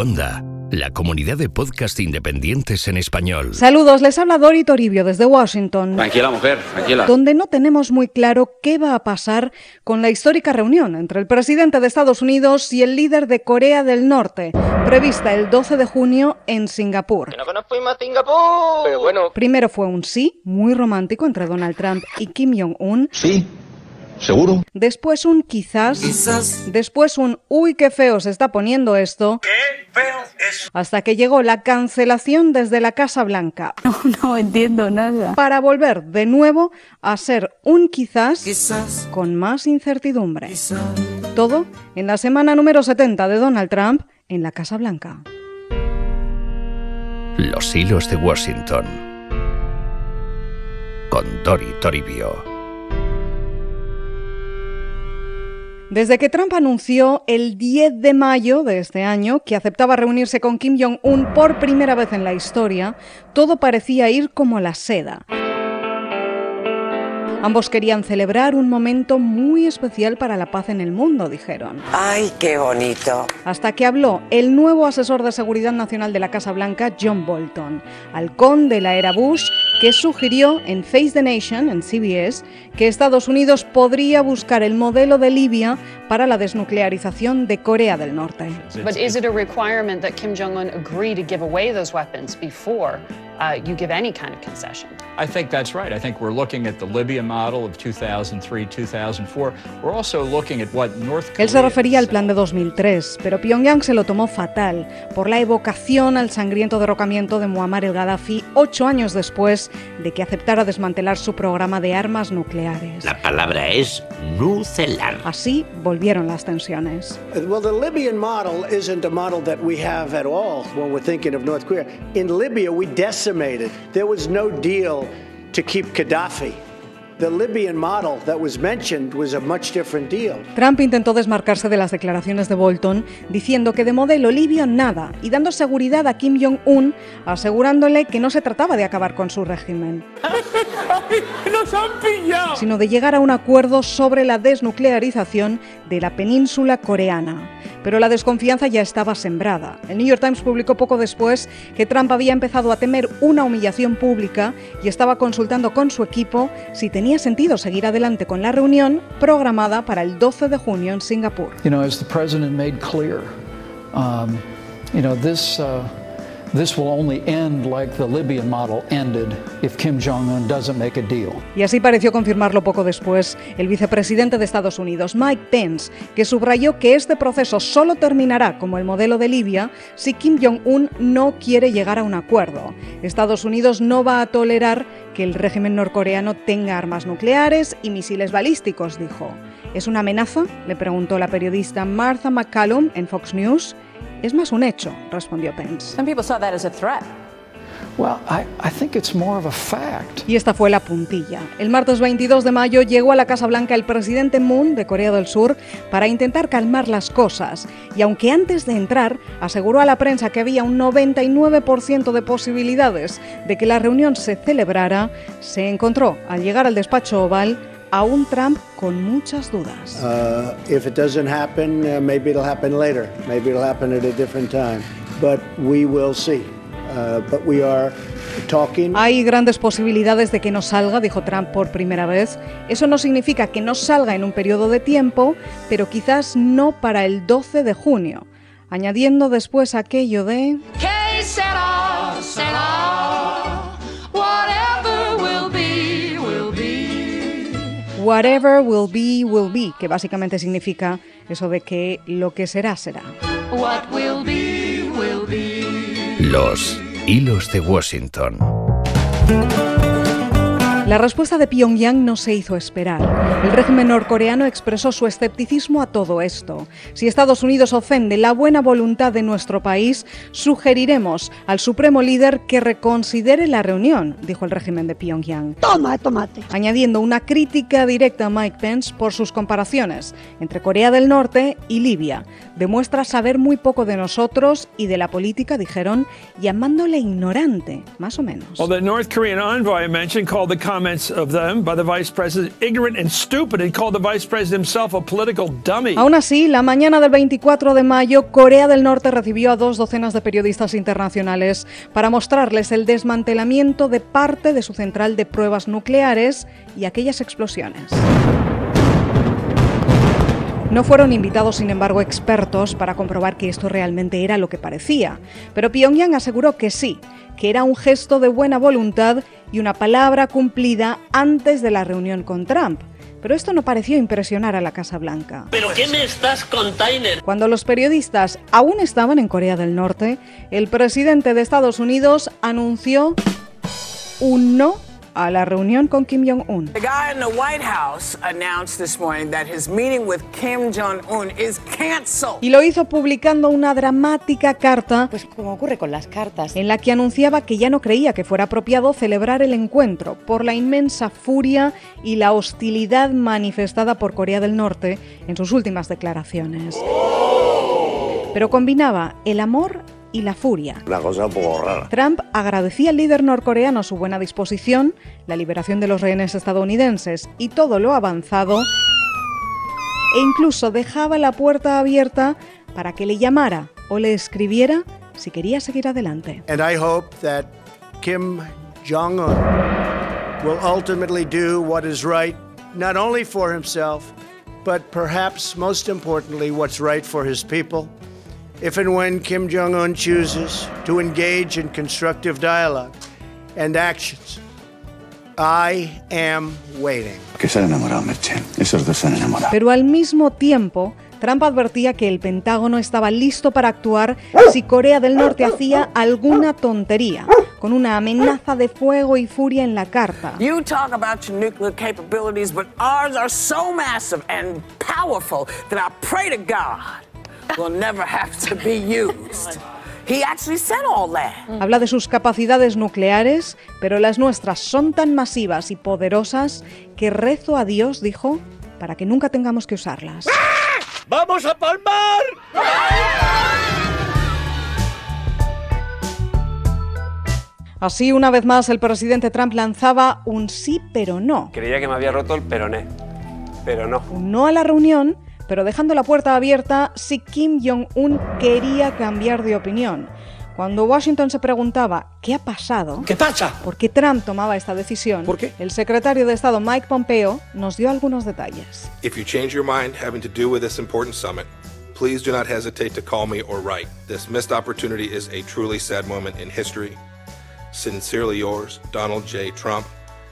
Onda, la comunidad de podcast independientes en español. Saludos, les habla Dori Toribio desde Washington. Tranquila, mujer, tranquila. Donde no tenemos muy claro qué va a pasar con la histórica reunión entre el presidente de Estados Unidos y el líder de Corea del Norte, prevista el 12 de junio en Singapur. no fuimos a Singapur. Pero bueno, Primero fue un sí, muy romántico, entre Donald Trump y Kim Jong-un. Sí, seguro. Después un quizás. Después un uy, qué feo se está poniendo esto. Hasta que llegó la cancelación desde la Casa Blanca. No, no entiendo nada. Para volver de nuevo a ser un quizás, con más incertidumbre. Todo en la semana número 70 de Donald Trump en la Casa Blanca. Los hilos de Washington. Con Dori Toribio. Desde que Trump anunció el 10 de mayo de este año que aceptaba reunirse con Kim Jong-un por primera vez en la historia, todo parecía ir como la seda. Ambos querían celebrar un momento muy especial para la paz en el mundo, dijeron. Ay, qué bonito. Hasta que habló el nuevo asesor de seguridad nacional de la Casa Blanca, John Bolton, halcón de la era Bush, que sugirió en Face the Nation, en CBS, que Estados Unidos podría buscar el modelo de Libia para la desnuclearización de Corea del Norte. But is it a requirement that Kim Jong un agree to give away those weapons before uh, you give any kind of concession? I think that's right. I think we're looking at the Libya model of 2003, 2004. We're also looking at what North Korea Él se refería al plan de 2003, pero Pyongyang se lo tomó fatal por la evocación al sangriento derrocamiento de Muammar el Gaddafi ocho años después de que aceptara desmantelar su programa de armas nucleares. La palabra es nucelar. Así volvieron las tensiones. Well, the Libyan model isn't a model that we have at all when we're thinking of North Korea. In Libya, we decimated. There was no deal to keep Gaddafi. Trump intentó desmarcarse de las declaraciones de Bolton, diciendo que de modelo libio nada y dando seguridad a Kim Jong-un, asegurándole que no se trataba de acabar con su régimen, ¡Nos han pillado! sino de llegar a un acuerdo sobre la desnuclearización de la península coreana. Pero la desconfianza ya estaba sembrada. El New York Times publicó poco después que Trump había empezado a temer una humillación pública y estaba consultando con su equipo si tenía sentido seguir adelante con la reunión programada para el 12 de junio en Singapur. You know, as the president made clear, um, you know, this, uh, Y así pareció confirmarlo poco después el vicepresidente de Estados Unidos, Mike Pence, que subrayó que este proceso solo terminará como el modelo de Libia si Kim Jong-un no quiere llegar a un acuerdo. Estados Unidos no va a tolerar que el régimen norcoreano tenga armas nucleares y misiles balísticos, dijo. ¿Es una amenaza? le preguntó la periodista Martha McCallum en Fox News. Es más un hecho, respondió Pence. Some people saw that as a threat. Well, I, I think it's more of a fact. Y esta fue la puntilla. El martes 22 de mayo llegó a la Casa Blanca el presidente Moon de Corea del Sur para intentar calmar las cosas. Y aunque antes de entrar aseguró a la prensa que había un 99% de posibilidades de que la reunión se celebrara, se encontró al llegar al despacho oval a un Trump con muchas dudas. Uh, if it doesn't happen, uh, maybe it'll happen later. Maybe it'll happen at a different time. But we will see. Uh, but we are talking. Hay grandes posibilidades de que no salga, dijo Trump por primera vez. Eso no significa que no salga en un periodo de tiempo, pero quizás no para el 12 de junio, añadiendo después aquello de... Que Whatever will be, will be, que básicamente significa eso de que lo que será, será. What will be, will be. Los hilos de Washington. La respuesta de Pyongyang no se hizo esperar. El régimen norcoreano expresó su escepticismo a todo esto. Si Estados Unidos ofende la buena voluntad de nuestro país, sugeriremos al supremo líder que reconsidere la reunión, dijo el régimen de Pyongyang. Toma, tomate. añadiendo una crítica directa a Mike Pence por sus comparaciones entre Corea del Norte y Libia. Demuestra saber muy poco de nosotros y de la política, dijeron, llamándole ignorante, más o menos. Well, the North Korean envoy mentioned called the of them by the vice president ignorant and stupid and called the vice president himself a political dummy. Aún así, la mañana del 24 de mayo, Corea del Norte recibió a dos docenas de periodistas internacionales para mostrarles el desmantelamiento de parte de su central de pruebas nucleares y aquellas explosiones. No fueron invitados, sin embargo, expertos para comprobar que esto realmente era lo que parecía, pero Pyongyang aseguró que sí, que era un gesto de buena voluntad y una palabra cumplida antes de la reunión con Trump. Pero esto no pareció impresionar a la Casa Blanca. ¿Pero qué me estás container? Cuando los periodistas aún estaban en Corea del Norte, el presidente de Estados Unidos anunció un no a la reunión con Kim Jong-un. The guy in the White House announced this morning that his meeting with Kim Jong-un is canceled. Y lo hizo publicando una dramática carta, pues como ocurre con las cartas, en la que anunciaba que ya no creía que fuera apropiado celebrar el encuentro por la inmensa furia y la hostilidad manifestada por Corea del Norte en sus últimas declaraciones. Pero combinaba el amor y la furia. Una cosa un poco rara. Trump agradecía al líder norcoreano su buena disposición, la liberación de los rehenes estadounidenses y todo lo avanzado, e incluso dejaba la puerta abierta para que le llamara o le escribiera si quería seguir adelante. And I hope that Kim Jong un will ultimately do what is right, not only for himself, but perhaps most importantly, what's right for his people. If and when Kim Jong un chooses to engage in constructive dialogue and actions, I am waiting. Que se han enamorado, Merchen. Esos dos se han enamorado. Pero al mismo tiempo, Trump advertía que el Pentágono estaba listo para actuar si Corea del Norte hacía alguna tontería, con una amenaza de fuego y furia en la carta. You talk about your nuclear capabilities, but ours are so massive and powerful that I pray to God will never have to be used. He actually said all that. Habla de sus capacidades nucleares, pero las nuestras son tan masivas y poderosas que rezo a Dios, dijo, para que nunca tengamos que usarlas. ¡Vamos a palmar! Así, una vez más, el presidente Trump lanzaba un sí pero no. Creía que me había roto el peroné, pero no. Un no a la reunión, pero dejando la puerta abierta si Kim Jong-un quería cambiar de opinión. Cuando Washington se preguntaba qué ha pasado, ¿Qué pasa? por qué Trump tomaba esta decisión, ¿Por qué? el secretario de Estado Mike Pompeo nos dio algunos detalles. If you change your mind having to do with this important summit, please do not hesitate to call me or write. This missed opportunity is a truly sad moment in history. Sincerely yours, Donald J. Trump,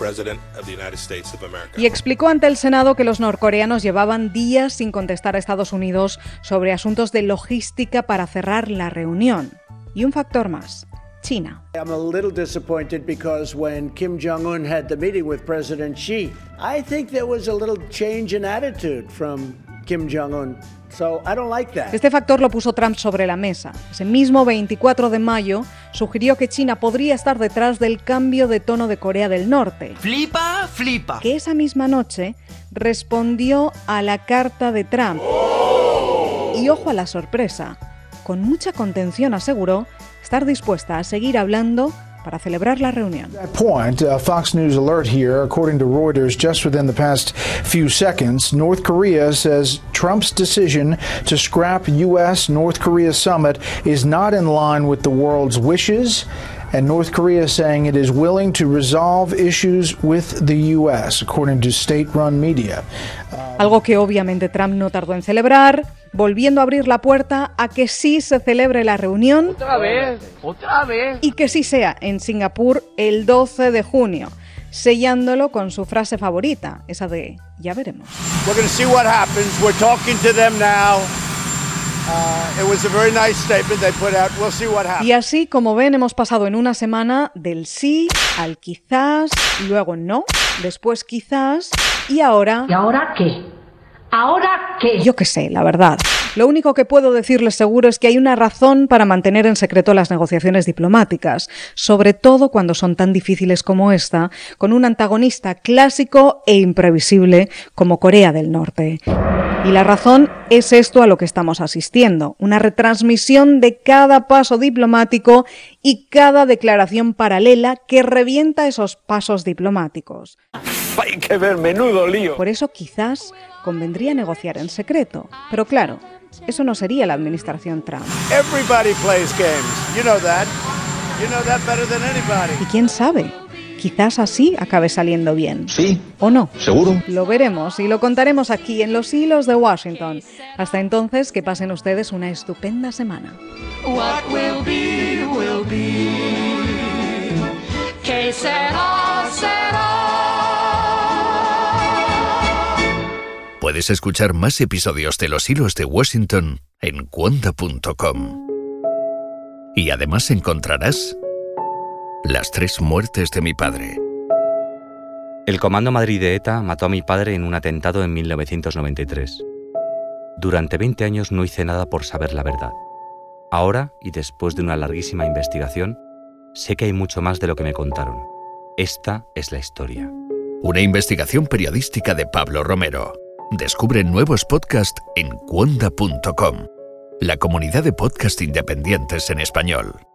President of the United States of America. Y explicó ante el Senado que los norcoreanos llevaban días sin contestar a Estados Unidos sobre asuntos de logística para cerrar la reunión. Y un factor más, China. I'm a little disappointed because when Kim Jong un had the meeting with President Xi, I think there was a little change in attitude from Kim Jong un. So I don't like that. Este factor lo puso Trump sobre la mesa. Ese mismo 24 de mayo sugirió que China podría estar detrás del cambio de tono de Corea del Norte. Flipa, flipa. Que esa misma noche respondió a la carta de Trump. Y ojo a la sorpresa, con mucha contención aseguró estar dispuesta a seguir hablando para celebrar la reunión. That point, uh, Fox News alert here, according to Reuters, just within the past few seconds, North Korea says Trump's decision to scrap U.S. North Korea summit is not in line with the world's wishes. And North Korea saying it is willing to resolve issues with the U.S., according to state run media. Algo que obviamente Trump no tardó en celebrar, volviendo a abrir la puerta a que sí se celebre la reunión Otra vez, otra vez. y que sí sea en Singapur el 12 de junio, sellándolo con su frase favorita, esa de ya veremos. We're Y así, como ven, hemos pasado en una semana del sí al quizás, luego no, después quizás y ahora... ¿Y ahora qué? ¿Ahora qué? Yo qué sé, la verdad. Lo único que puedo decirles seguro es que hay una razón para mantener en secreto las negociaciones diplomáticas, sobre todo cuando son tan difíciles como esta, con un antagonista clásico e imprevisible como Corea del Norte. Y la razón es esto a lo que estamos asistiendo, una retransmisión de cada paso diplomático y cada declaración paralela que revienta esos pasos diplomáticos. Hay que ver, menudo lío. Por eso quizás convendría negociar en secreto. Pero claro, eso no sería la administración Trump. Everybody plays games. You know that. You know that better than anybody. Y quién sabe, quizás así acabe saliendo bien. Sí. ¿O no? ¿Seguro? Lo veremos y lo contaremos aquí en los hilos de Washington. Hasta entonces, que pasen ustedes una estupenda semana. What will be, will be. Que será, será. Puedes escuchar más episodios de Los Hilos de Washington en cuonda.com. Y además encontrarás Las tres muertes de mi padre. El Comando Madrid de ETA mató a mi padre en un atentado en 1993. Durante 20 años no hice nada por saber la verdad. Ahora, y después de una larguísima investigación, sé que hay mucho más de lo que me contaron. Esta es la historia. Una investigación periodística de Pablo Romero. Descubre nuevos podcasts en cuonda.com, la comunidad de podcast independientes en español.